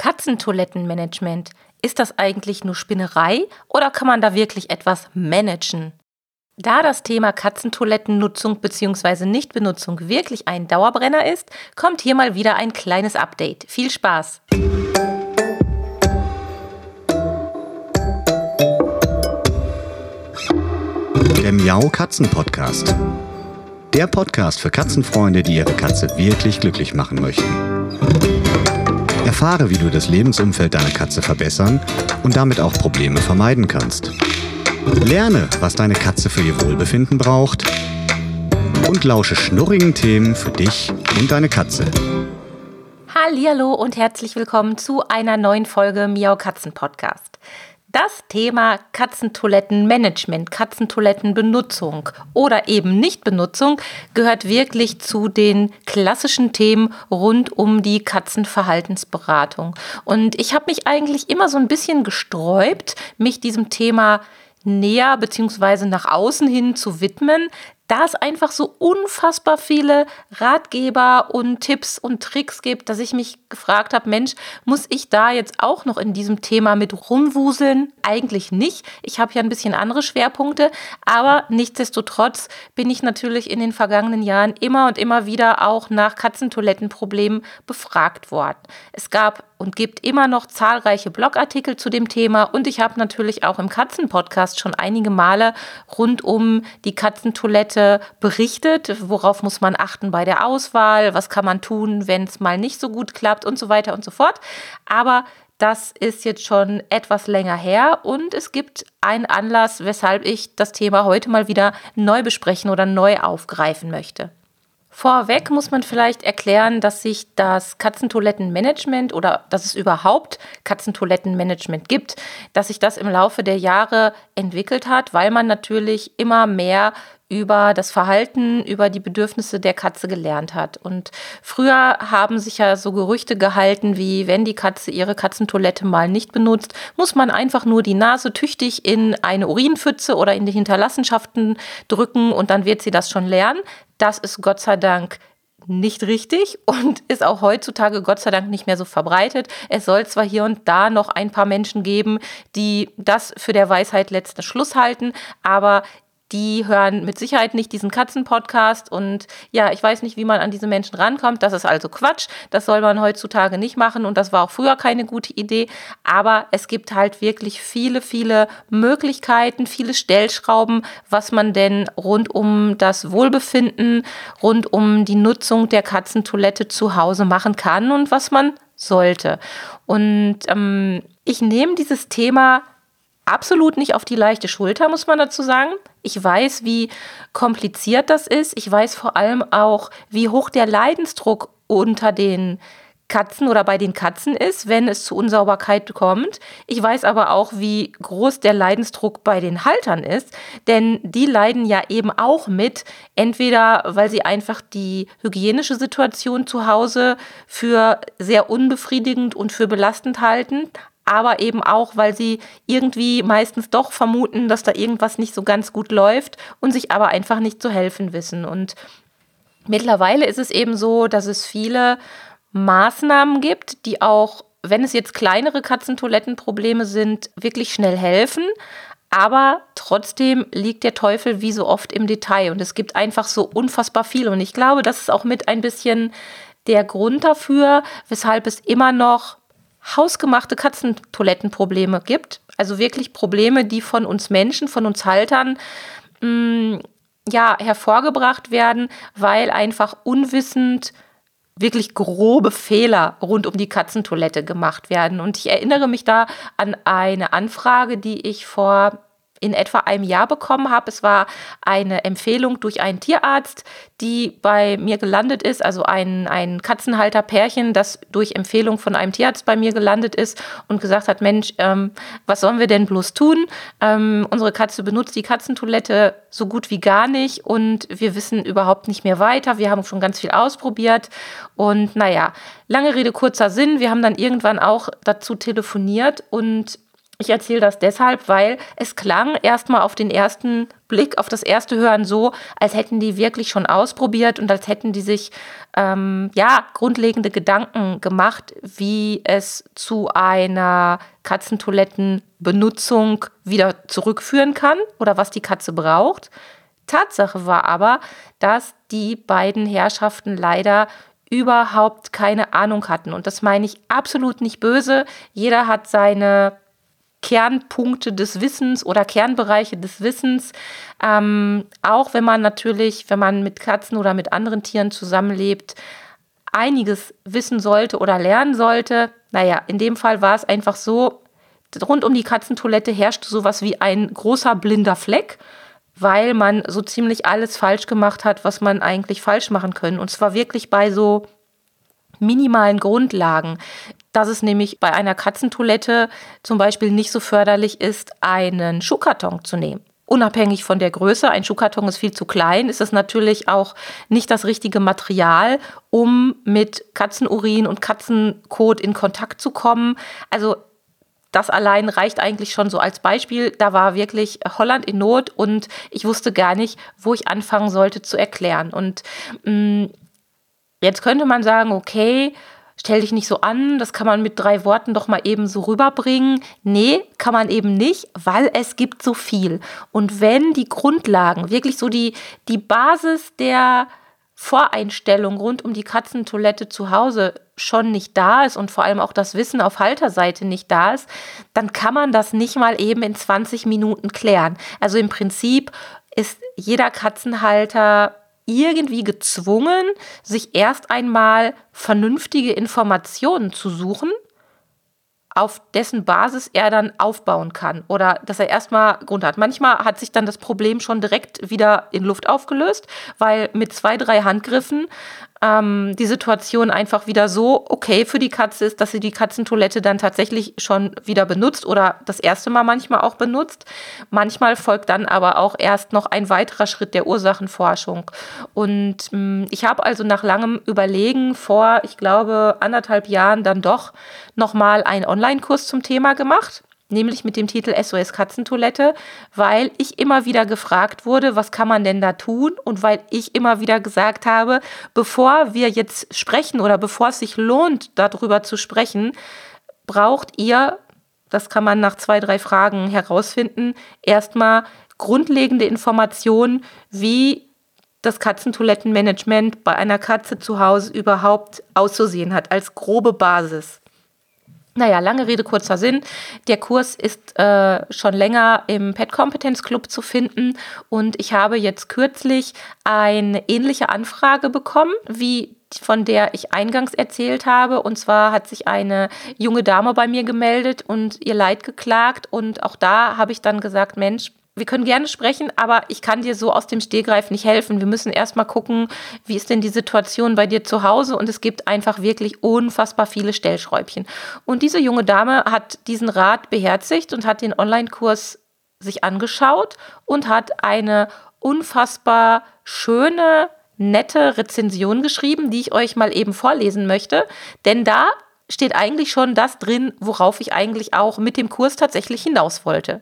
Katzentoilettenmanagement. Ist das eigentlich nur Spinnerei oder kann man da wirklich etwas managen? Da das Thema Katzentoilettennutzung bzw. Nichtbenutzung wirklich ein Dauerbrenner ist, kommt hier mal wieder ein kleines Update. Viel Spaß! Der Miau Katzen Podcast. Der Podcast für Katzenfreunde, die ihre Katze wirklich glücklich machen möchten. Erfahre, wie du das Lebensumfeld deiner Katze verbessern und damit auch Probleme vermeiden kannst. Lerne, was deine Katze für ihr Wohlbefinden braucht und lausche schnurrigen Themen für dich und deine Katze. Hallo und herzlich willkommen zu einer neuen Folge Miau Katzen Podcast. Das Thema Katzentoilettenmanagement, Katzentoilettenbenutzung oder eben Nichtbenutzung gehört wirklich zu den klassischen Themen rund um die Katzenverhaltensberatung. Und ich habe mich eigentlich immer so ein bisschen gesträubt, mich diesem Thema näher bzw. nach außen hin zu widmen, da es einfach so unfassbar viele Ratgeber und Tipps und Tricks gibt, dass ich mich gefragt habe, Mensch, muss ich da jetzt auch noch in diesem Thema mit rumwuseln? Eigentlich nicht. Ich habe ja ein bisschen andere Schwerpunkte, aber nichtsdestotrotz bin ich natürlich in den vergangenen Jahren immer und immer wieder auch nach Katzentoilettenproblemen befragt worden. Es gab und gibt immer noch zahlreiche Blogartikel zu dem Thema und ich habe natürlich auch im Katzenpodcast schon einige Male rund um die Katzentoilette berichtet, worauf muss man achten bei der Auswahl, was kann man tun, wenn es mal nicht so gut klappt und so weiter und so fort. Aber das ist jetzt schon etwas länger her und es gibt einen Anlass, weshalb ich das Thema heute mal wieder neu besprechen oder neu aufgreifen möchte. Vorweg muss man vielleicht erklären, dass sich das Katzentoilettenmanagement oder dass es überhaupt Katzentoilettenmanagement gibt, dass sich das im Laufe der Jahre entwickelt hat, weil man natürlich immer mehr über das Verhalten, über die Bedürfnisse der Katze gelernt hat. Und früher haben sich ja so Gerüchte gehalten, wie wenn die Katze ihre Katzentoilette mal nicht benutzt, muss man einfach nur die Nase tüchtig in eine Urinpfütze oder in die Hinterlassenschaften drücken und dann wird sie das schon lernen. Das ist Gott sei Dank nicht richtig und ist auch heutzutage Gott sei Dank nicht mehr so verbreitet. Es soll zwar hier und da noch ein paar Menschen geben, die das für der Weisheit letzten Schluss halten, aber die hören mit Sicherheit nicht diesen Katzen-Podcast und ja, ich weiß nicht, wie man an diese Menschen rankommt. Das ist also Quatsch. Das soll man heutzutage nicht machen und das war auch früher keine gute Idee. Aber es gibt halt wirklich viele, viele Möglichkeiten, viele Stellschrauben, was man denn rund um das Wohlbefinden, rund um die Nutzung der Katzentoilette zu Hause machen kann und was man sollte. Und ähm, ich nehme dieses Thema absolut nicht auf die leichte Schulter, muss man dazu sagen. Ich weiß, wie kompliziert das ist. Ich weiß vor allem auch, wie hoch der Leidensdruck unter den Katzen oder bei den Katzen ist, wenn es zu Unsauberkeit kommt. Ich weiß aber auch, wie groß der Leidensdruck bei den Haltern ist, denn die leiden ja eben auch mit, entweder weil sie einfach die hygienische Situation zu Hause für sehr unbefriedigend und für belastend halten, aber eben auch, weil sie irgendwie meistens doch vermuten, dass da irgendwas nicht so ganz gut läuft und sich aber einfach nicht zu helfen wissen. Und mittlerweile ist es eben so, dass es viele Maßnahmen gibt, die auch, wenn es jetzt kleinere Katzentoilettenprobleme sind, wirklich schnell helfen. Aber trotzdem liegt der Teufel wie so oft im Detail und es gibt einfach so unfassbar viel. Und ich glaube, das ist auch mit ein bisschen der Grund dafür, weshalb es immer noch hausgemachte Katzentoilettenprobleme gibt. Also wirklich Probleme, die von uns Menschen, von uns Haltern mh, mm, ja, hervorgebracht werden, weil einfach unwissend wirklich grobe Fehler rund um die Katzentoilette gemacht werden. Und ich erinnere mich da an eine Anfrage, die ich vor in etwa einem Jahr bekommen habe. Es war eine Empfehlung durch einen Tierarzt, die bei mir gelandet ist, also ein, ein Katzenhalterpärchen, das durch Empfehlung von einem Tierarzt bei mir gelandet ist und gesagt hat, Mensch, ähm, was sollen wir denn bloß tun? Ähm, unsere Katze benutzt die Katzentoilette so gut wie gar nicht und wir wissen überhaupt nicht mehr weiter. Wir haben schon ganz viel ausprobiert und naja, lange Rede, kurzer Sinn. Wir haben dann irgendwann auch dazu telefoniert und Ich erzähle das deshalb, weil es klang erstmal auf den ersten Blick, auf das erste Hören so, als hätten die wirklich schon ausprobiert und als hätten die sich ähm, ja grundlegende Gedanken gemacht, wie es zu einer Katzentoilettenbenutzung wieder zurückführen kann oder was die Katze braucht. Tatsache war aber, dass die beiden Herrschaften leider überhaupt keine Ahnung hatten. Und das meine ich absolut nicht böse. Jeder hat seine Kernpunkte des Wissens oder Kernbereiche des Wissens. Ähm, auch wenn man natürlich, wenn man mit Katzen oder mit anderen Tieren zusammenlebt, einiges wissen sollte oder lernen sollte. Naja, in dem Fall war es einfach so, rund um die Katzentoilette herrschte sowas wie ein großer blinder Fleck, weil man so ziemlich alles falsch gemacht hat, was man eigentlich falsch machen können. Und zwar wirklich bei so minimalen Grundlagen dass es nämlich bei einer Katzentoilette zum Beispiel nicht so förderlich ist, einen Schuhkarton zu nehmen. Unabhängig von der Größe, ein Schuhkarton ist viel zu klein, ist es natürlich auch nicht das richtige Material, um mit Katzenurin und Katzenkot in Kontakt zu kommen. Also das allein reicht eigentlich schon so als Beispiel. Da war wirklich Holland in Not und ich wusste gar nicht, wo ich anfangen sollte zu erklären. Und mh, mm, jetzt könnte man sagen, okay, stell dich nicht so an, das kann man mit drei Worten doch mal eben so rüberbringen. Nee, kann man eben nicht, weil es gibt so viel. Und wenn die Grundlagen, wirklich so die, die Basis der Voreinstellung rund um die Katzentoilette zu Hause schon nicht da ist und vor allem auch das Wissen auf Halterseite nicht da ist, dann kann man das nicht mal eben in 20 Minuten klären. Also im Prinzip ist jeder Katzenhalter irgendwie gezwungen, sich erst einmal vernünftige Informationen zu suchen, auf dessen Basis er dann aufbauen kann oder dass er erstmal Grund hat. Manchmal hat sich dann das Problem schon direkt wieder in Luft aufgelöst, weil mit zwei, drei Handgriffen ähm, die Situation einfach wieder so okay für die Katze ist, dass sie die Katzentoilette dann tatsächlich schon wieder benutzt oder das erste Mal manchmal auch benutzt. Manchmal folgt dann aber auch erst noch ein weiterer Schritt der Ursachenforschung. Und ähm, ich habe also nach langem Überlegen vor, ich glaube, anderthalb Jahren dann doch nochmal einen Online-Kurs zum Thema gemacht nämlich mit dem Titel SOS Katzentoilette, weil ich immer wieder gefragt wurde, was kann man denn da tun? Und weil ich immer wieder gesagt habe, bevor wir jetzt sprechen oder bevor es sich lohnt, darüber zu sprechen, braucht ihr, das kann man nach zwei, drei Fragen herausfinden, erstmal grundlegende Informationen, wie das Katzentoilettenmanagement bei einer Katze zu Hause überhaupt auszusehen hat, als grobe Basis. Naja, lange Rede, kurzer Sinn. Der Kurs ist äh, schon länger im Pet Competence Club zu finden und ich habe jetzt kürzlich eine ähnliche Anfrage bekommen wie von der ich eingangs erzählt habe. Und zwar hat sich eine junge Dame bei mir gemeldet und ihr Leid geklagt. Und auch da habe ich dann gesagt, Mensch, wir können gerne sprechen, aber ich kann dir so aus dem Stehgreif nicht helfen. Wir müssen erstmal gucken, wie ist denn die Situation bei dir zu Hause und es gibt einfach wirklich unfassbar viele Stellschräubchen. Und diese junge Dame hat diesen Rat beherzigt und hat den Online-Kurs sich angeschaut und hat eine unfassbar schöne, nette Rezension geschrieben, die ich euch mal eben vorlesen möchte, denn da steht eigentlich schon das drin, worauf ich eigentlich auch mit dem Kurs tatsächlich hinaus wollte.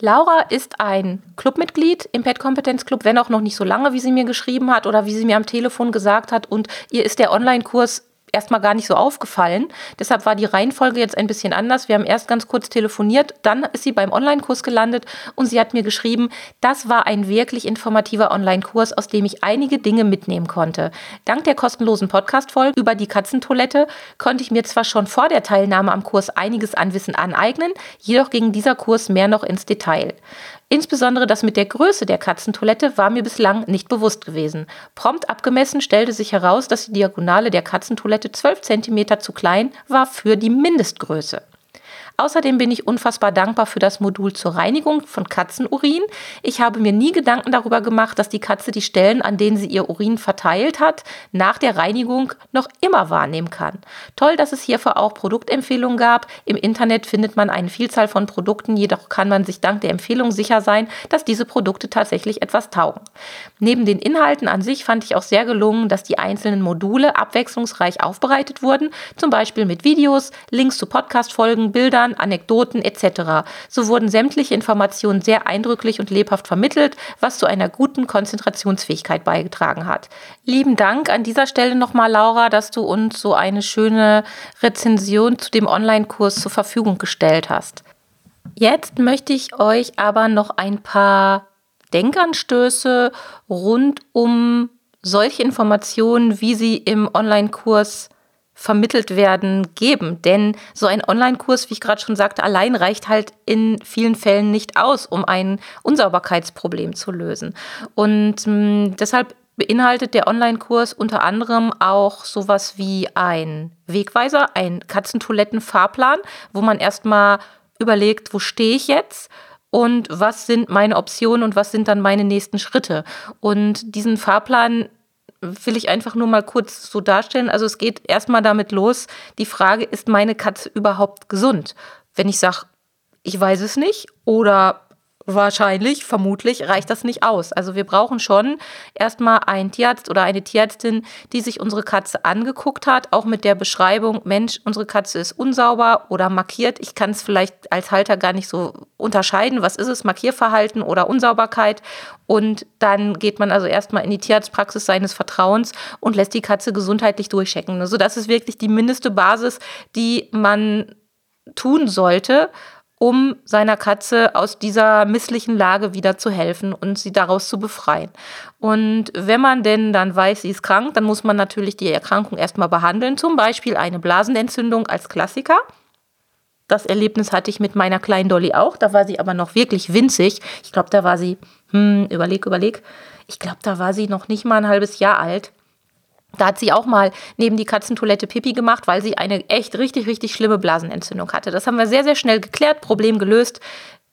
Laura ist ein Clubmitglied im Pet Kompetenz Club, wenn auch noch nicht so lange, wie sie mir geschrieben hat oder wie sie mir am Telefon gesagt hat. Und ihr ist der Online-Kurs erstmal gar nicht so aufgefallen. Deshalb war die Reihenfolge jetzt ein bisschen anders. Wir haben erst ganz kurz telefoniert, dann ist sie beim Online-Kurs gelandet und sie hat mir geschrieben, das war ein wirklich informativer Online-Kurs, aus dem ich einige Dinge mitnehmen konnte. Dank der kostenlosen Podcast-Folge über die Katzentoilette konnte ich mir zwar schon vor der Teilnahme am Kurs einiges an Wissen aneignen, jedoch ging dieser Kurs mehr noch ins Detail. Insbesondere das mit der Größe der Katzentoilette war mir bislang nicht bewusst gewesen. Prompt abgemessen stellte sich heraus, dass die Diagonale der Katzentoilette 12 cm zu klein war für die Mindestgröße. Außerdem bin ich unfassbar dankbar für das Modul zur Reinigung von Katzenurin. Ich habe mir nie Gedanken darüber gemacht, dass die Katze die Stellen, an denen sie ihr Urin verteilt hat, nach der Reinigung noch immer wahrnehmen kann. Toll, dass es hierfür auch Produktempfehlungen gab. Im Internet findet man eine Vielzahl von Produkten, jedoch kann man sich dank der Empfehlung sicher sein, dass diese Produkte tatsächlich etwas taugen. Neben den Inhalten an sich fand ich auch sehr gelungen, dass die einzelnen Module abwechslungsreich aufbereitet wurden, zum Beispiel mit Videos, Links zu Podcast-Folgen, Bildern, Bildern, Anekdoten etc. So wurden sämtliche Informationen sehr eindrücklich und lebhaft vermittelt, was zu einer guten Konzentrationsfähigkeit beigetragen hat. Lieben Dank an dieser Stelle nochmal, Laura, dass du uns so eine schöne Rezension zu dem Online-Kurs zur Verfügung gestellt hast. Jetzt möchte ich euch aber noch ein paar Denkanstöße rund um solche Informationen, wie sie im Online-Kurs vermittelt werden, geben. Denn so ein Online-Kurs, wie ich gerade schon sagte, allein reicht halt in vielen Fällen nicht aus, um ein Unsauberkeitsproblem zu lösen. Und mh, hm, deshalb beinhaltet der Online-Kurs unter anderem auch sowas wie ein Wegweiser, ein Katzentoiletten-Fahrplan, wo man erstmal überlegt, wo stehe ich jetzt? Und was sind meine Optionen und was sind dann meine nächsten Schritte? Und diesen Fahrplan will ich einfach nur mal kurz so darstellen. Also es geht erstmal damit los, die Frage, ist meine Katze überhaupt gesund? Wenn ich sage, ich weiß es nicht oder wahrscheinlich, vermutlich reicht das nicht aus. Also wir brauchen schon erstmal einen Tierarzt oder eine Tierärztin, die sich unsere Katze angeguckt hat, auch mit der Beschreibung, Mensch, unsere Katze ist unsauber oder markiert. Ich kann es vielleicht als Halter gar nicht so unterscheiden, was ist es, Markierverhalten oder Unsauberkeit. Und dann geht man also erstmal in die Tierarztpraxis seines Vertrauens und lässt die Katze gesundheitlich durchchecken. Also das ist wirklich die mindeste Basis, die man tun sollte um seiner Katze aus dieser misslichen Lage wieder zu helfen und sie daraus zu befreien. Und wenn man denn dann weiß, sie ist krank, dann muss man natürlich die Erkrankung erstmal behandeln, zum Beispiel eine Blasenentzündung als Klassiker. Das Erlebnis hatte ich mit meiner kleinen Dolly auch. Da war sie aber noch wirklich winzig. Ich glaube, da war sie, hm, überleg, überleg. Ich glaube, da war sie noch nicht mal ein halbes Jahr alt. Da hat sie auch mal neben die Katzentoilette Pipi gemacht, weil sie eine echt richtig, richtig schlimme Blasenentzündung hatte. Das haben wir sehr, sehr schnell geklärt, Problem gelöst.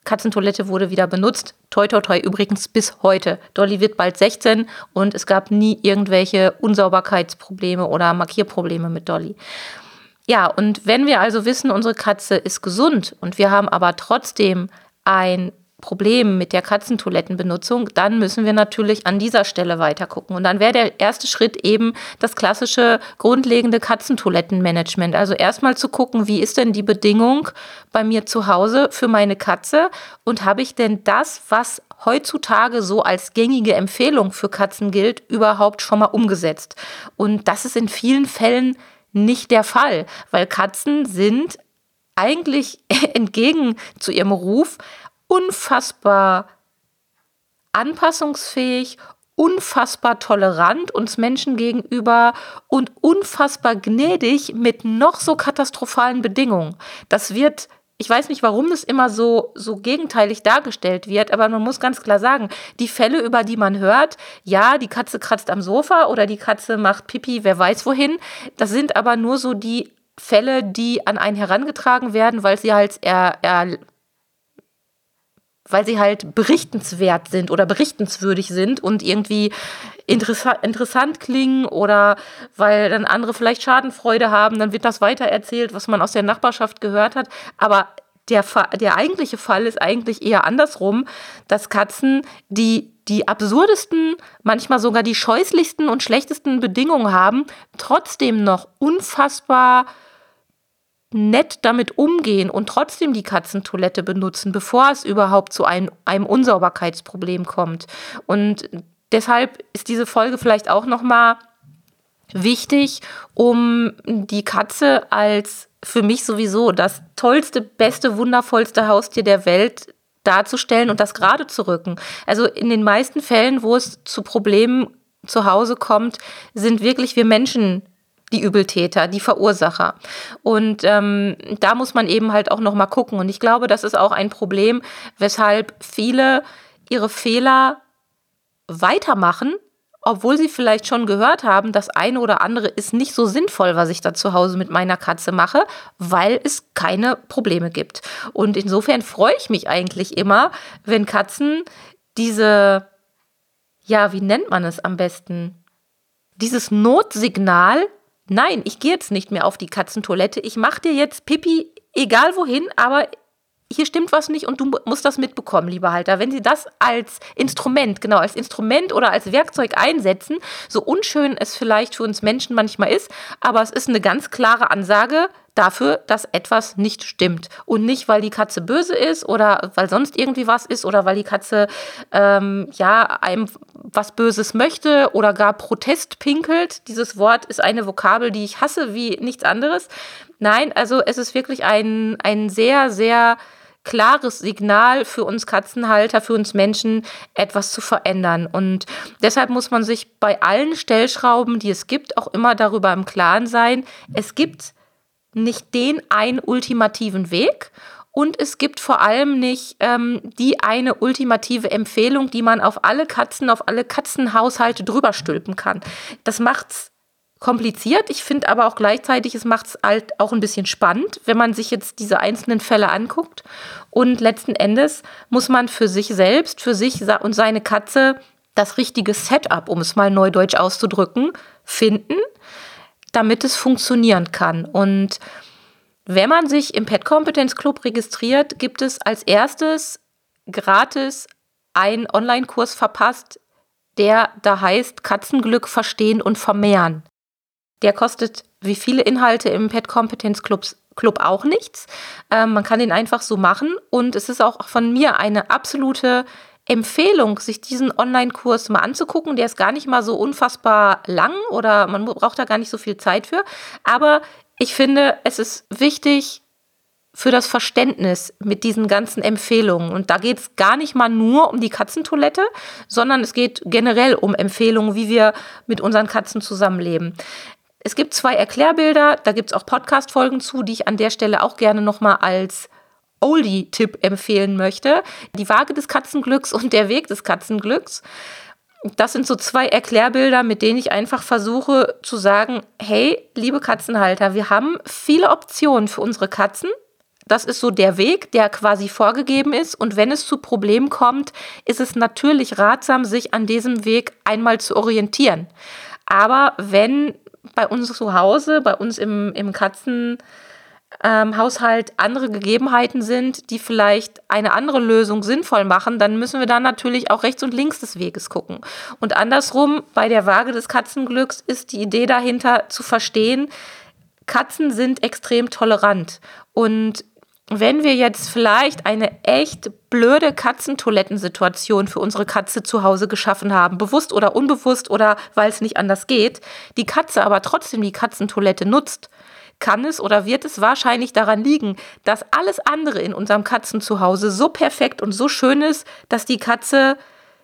Katzentoilette wurde wieder benutzt. Toi, toi, toi, übrigens bis heute. Dolly wird bald 16 und es gab nie irgendwelche Unsauberkeitsprobleme oder Markierprobleme mit Dolly. Ja, und wenn wir also wissen, unsere Katze ist gesund und wir haben aber trotzdem ein Problem mit der Katzentoilettenbenutzung, dann müssen wir natürlich an dieser Stelle weiter gucken. Und dann wäre der erste Schritt eben das klassische grundlegende Katzentoilettenmanagement. Also erstmal zu gucken, wie ist denn die Bedingung bei mir zu Hause für meine Katze und habe ich denn das, was heutzutage so als gängige Empfehlung für Katzen gilt, überhaupt schon mal umgesetzt. Und das ist in vielen Fällen nicht der Fall, weil Katzen sind eigentlich entgegen zu ihrem Ruf unfassbar anpassungsfähig, unfassbar tolerant uns Menschen gegenüber und unfassbar gnädig mit noch so katastrophalen Bedingungen. Das wird ich weiß nicht, warum das immer so, so gegenteilig dargestellt wird, aber man muss ganz klar sagen, die Fälle, über die man hört, ja, die Katze kratzt am Sofa oder die Katze macht Pipi, wer weiß wohin, das sind aber nur so die Fälle, die an einen herangetragen werden, weil sie halt eher, eher weil sie halt berichtenswert sind oder berichtenswürdig sind und irgendwie interessa interessant klingen oder weil dann andere vielleicht Schadenfreude haben, dann wird das weitererzählt, was man aus der Nachbarschaft gehört hat. Aber der, der eigentliche Fall ist eigentlich eher andersrum, dass Katzen, die die absurdesten, manchmal sogar die scheußlichsten und schlechtesten Bedingungen haben, trotzdem noch unfassbar nett damit umgehen und trotzdem die Katzentoilette benutzen, bevor es überhaupt zu einem, einem Unsauberkeitsproblem kommt. Und deshalb ist diese Folge vielleicht auch nochmal wichtig, um die Katze als für mich sowieso das tollste, beste, wundervollste Haustier der Welt darzustellen und das gerade zu rücken. Also in den meisten Fällen, wo es zu Problemen zu Hause kommt, sind wirklich wir Menschen die Übeltäter, die Verursacher. Und ähm, da muss man eben halt auch noch mal gucken. Und ich glaube, das ist auch ein Problem, weshalb viele ihre Fehler weitermachen, obwohl sie vielleicht schon gehört haben, das eine oder andere ist nicht so sinnvoll, was ich da zu Hause mit meiner Katze mache, weil es keine Probleme gibt. Und insofern freue ich mich eigentlich immer, wenn Katzen diese, ja, wie nennt man es am besten? Dieses Notsignal nein, ich gehe jetzt nicht mehr auf die Katzentoilette, ich mache dir jetzt Pipi, egal wohin, aber hier stimmt was nicht und du musst das mitbekommen, lieber Halter. Wenn Sie das als Instrument, genau, als Instrument oder als Werkzeug einsetzen, so unschön es vielleicht für uns Menschen manchmal ist, aber es ist eine ganz klare Ansage, dafür, dass etwas nicht stimmt. Und nicht, weil die Katze böse ist oder weil sonst irgendwie was ist oder weil die Katze ähm, ja einem was Böses möchte oder gar Protest pinkelt. Dieses Wort ist eine Vokabel, die ich hasse wie nichts anderes. Nein, also es ist wirklich ein, ein sehr, sehr klares Signal für uns Katzenhalter, für uns Menschen, etwas zu verändern. Und deshalb muss man sich bei allen Stellschrauben, die es gibt, auch immer darüber im Klaren sein, es gibt nicht den einen ultimativen Weg und es gibt vor allem nicht ähm, die eine ultimative Empfehlung, die man auf alle Katzen, auf alle Katzenhaushalte drüber stülpen kann. Das macht's kompliziert. Ich finde aber auch gleichzeitig, es macht es halt auch ein bisschen spannend, wenn man sich jetzt diese einzelnen Fälle anguckt. Und letzten Endes muss man für sich selbst, für sich und seine Katze das richtige Setup, um es mal neudeutsch auszudrücken, finden, damit es funktionieren kann. Und wenn man sich im Pet Competence Club registriert, gibt es als erstes gratis einen Online-Kurs verpasst, der da heißt Katzenglück verstehen und vermehren. Der kostet wie viele Inhalte im Pet Competence Clubs Club auch nichts. Ähm, man kann den einfach so machen und es ist auch von mir eine absolute Empfehlung, sich diesen Online-Kurs mal anzugucken. Der ist gar nicht mal so unfassbar lang oder man braucht da gar nicht so viel Zeit für. Aber ich finde, es ist wichtig, für das Verständnis mit diesen ganzen Empfehlungen. Und da geht es gar nicht mal nur um die Katzentoilette, sondern es geht generell um Empfehlungen, wie wir mit unseren Katzen zusammenleben. Es gibt zwei Erklärbilder, da gibt es auch Podcast-Folgen zu, die ich an der Stelle auch gerne nochmal als Oldie-Tipp empfehlen möchte. Die Waage des Katzenglücks und der Weg des Katzenglücks. Das sind so zwei Erklärbilder, mit denen ich einfach versuche zu sagen, hey, liebe Katzenhalter, wir haben viele Optionen für unsere Katzen. Das ist so der Weg, der quasi vorgegeben ist. Und wenn es zu Problemen kommt, ist es natürlich ratsam, sich an diesem Weg einmal zu orientieren. Aber wenn bei uns zu Hause, bei uns im, im Katzenhaushalt ähm, andere Gegebenheiten sind, die vielleicht eine andere Lösung sinnvoll machen, dann müssen wir dann natürlich auch rechts und links des Weges gucken. Und andersrum, bei der Waage des Katzenglücks ist die Idee dahinter zu verstehen, Katzen sind extrem tolerant und wenn wir jetzt vielleicht eine echt blöde Katzentoilettensituation für unsere Katze zu Hause geschaffen haben, bewusst oder unbewusst oder weil es nicht anders geht, die Katze aber trotzdem die Katzentoilette nutzt, kann es oder wird es wahrscheinlich daran liegen, dass alles andere in unserem Katzenzuhause so perfekt und so schön ist, dass die Katze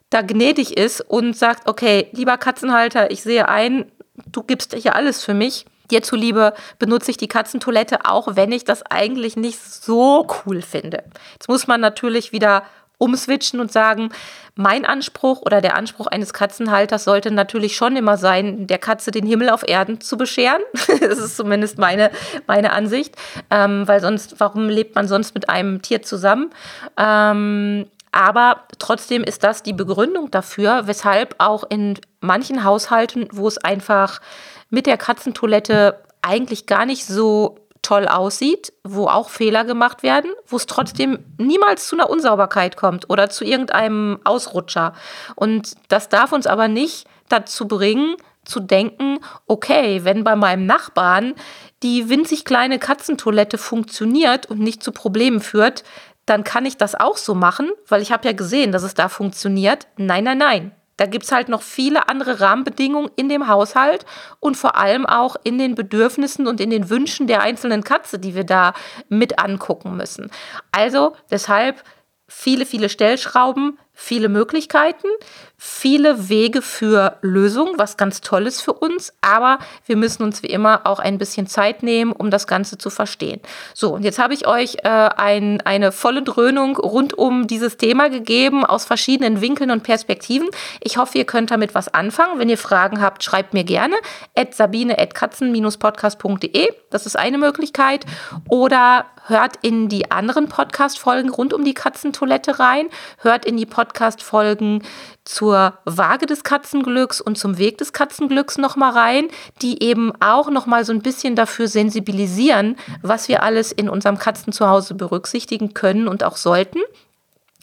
da gnädig ist und sagt, okay, lieber Katzenhalter, ich sehe ein, du gibst hier alles für mich dir zuliebe benutze ich die Katzentoilette, auch wenn ich das eigentlich nicht so cool finde. Jetzt muss man natürlich wieder umswitchen und sagen, mein Anspruch oder der Anspruch eines Katzenhalters sollte natürlich schon immer sein, der Katze den Himmel auf Erden zu bescheren. das ist zumindest meine, meine Ansicht, ähm, weil sonst, warum lebt man sonst mit einem Tier zusammen? Ähm, aber trotzdem ist das die Begründung dafür, weshalb auch in manchen Haushalten, wo es einfach mit der Katzentoilette eigentlich gar nicht so toll aussieht, wo auch Fehler gemacht werden, wo es trotzdem niemals zu einer Unsauberkeit kommt oder zu irgendeinem Ausrutscher. Und das darf uns aber nicht dazu bringen, zu denken, okay, wenn bei meinem Nachbarn die winzig kleine Katzentoilette funktioniert und nicht zu Problemen führt, dann kann ich das auch so machen, weil ich habe ja gesehen, dass es da funktioniert. Nein, nein, nein. Da gibt es halt noch viele andere Rahmenbedingungen in dem Haushalt und vor allem auch in den Bedürfnissen und in den Wünschen der einzelnen Katze, die wir da mit angucken müssen. Also deshalb viele, viele Stellschrauben, viele Möglichkeiten, viele Wege für Lösungen, was ganz toll ist für uns, aber wir müssen uns wie immer auch ein bisschen Zeit nehmen, um das Ganze zu verstehen. So, und jetzt habe ich euch äh, ein, eine volle Dröhnung rund um dieses Thema gegeben, aus verschiedenen Winkeln und Perspektiven. Ich hoffe, ihr könnt damit was anfangen. Wenn ihr Fragen habt, schreibt mir gerne. At sabine at katzen-podcast.de, das ist eine Möglichkeit. Oder hört in die anderen Podcast-Folgen rund um die Katzentoilette rein, hört in die Podcast-Folgen zur Waage des Katzenglücks und zum Weg des Katzenglücks nochmal rein, die eben auch nochmal so ein bisschen dafür sensibilisieren, was wir alles in unserem Katzenzuhause berücksichtigen können und auch sollten.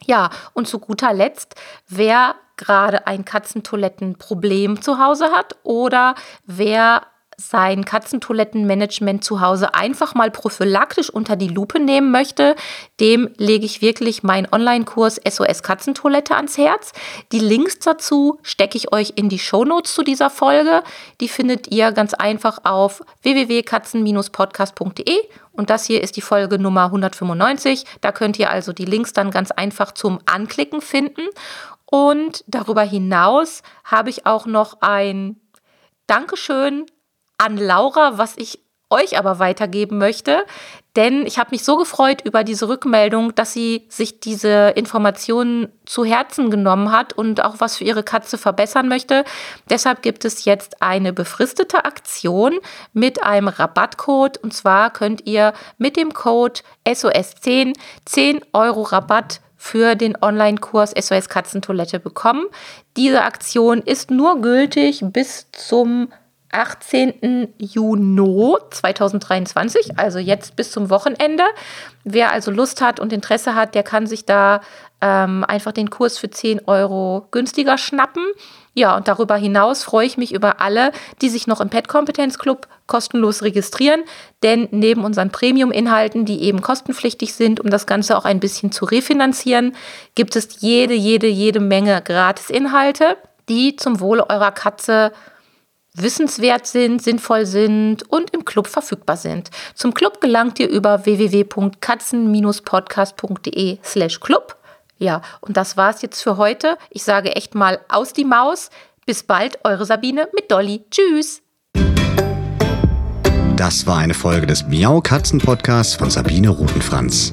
Ja, und zu guter Letzt, wer gerade ein Katzentoilettenproblem zu Hause hat oder wer sein Katzentoilettenmanagement zu Hause einfach mal prophylaktisch unter die Lupe nehmen möchte, dem lege ich wirklich meinen Online-Kurs SOS Katzentoilette ans Herz. Die Links dazu stecke ich euch in die Shownotes zu dieser Folge. Die findet ihr ganz einfach auf www.katzen-podcast.de und das hier ist die Folge Nummer 195. Da könnt ihr also die Links dann ganz einfach zum Anklicken finden. Und darüber hinaus habe ich auch noch ein Dankeschön an Laura, was ich euch aber weitergeben möchte, denn ich habe mich so gefreut über diese Rückmeldung, dass sie sich diese Informationen zu Herzen genommen hat und auch was für ihre Katze verbessern möchte. Deshalb gibt es jetzt eine befristete Aktion mit einem Rabattcode und zwar könnt ihr mit dem Code SOS10 10 Euro Rabatt für den Online-Kurs SOS Katzentoilette bekommen. Diese Aktion ist nur gültig bis zum 18. Juni 2023, also jetzt bis zum Wochenende. Wer also Lust hat und Interesse hat, der kann sich da ähm, einfach den Kurs für 10 Euro günstiger schnappen. Ja, und darüber hinaus freue ich mich über alle, die sich noch im Pet Kompetenz Club kostenlos registrieren, denn neben unseren Premium-Inhalten, die eben kostenpflichtig sind, um das Ganze auch ein bisschen zu refinanzieren, gibt es jede, jede, jede Menge Gratis-Inhalte, die zum Wohle eurer Katze wissenswert sind, sinnvoll sind und im Club verfügbar sind. Zum Club gelangt ihr über www.katzen-podcast.de slash club. Ja, und das war's jetzt für heute. Ich sage echt mal aus die Maus. Bis bald, eure Sabine mit Dolly. Tschüss. Das war eine Folge des Miau Katzen Podcasts von Sabine Rutenfranz.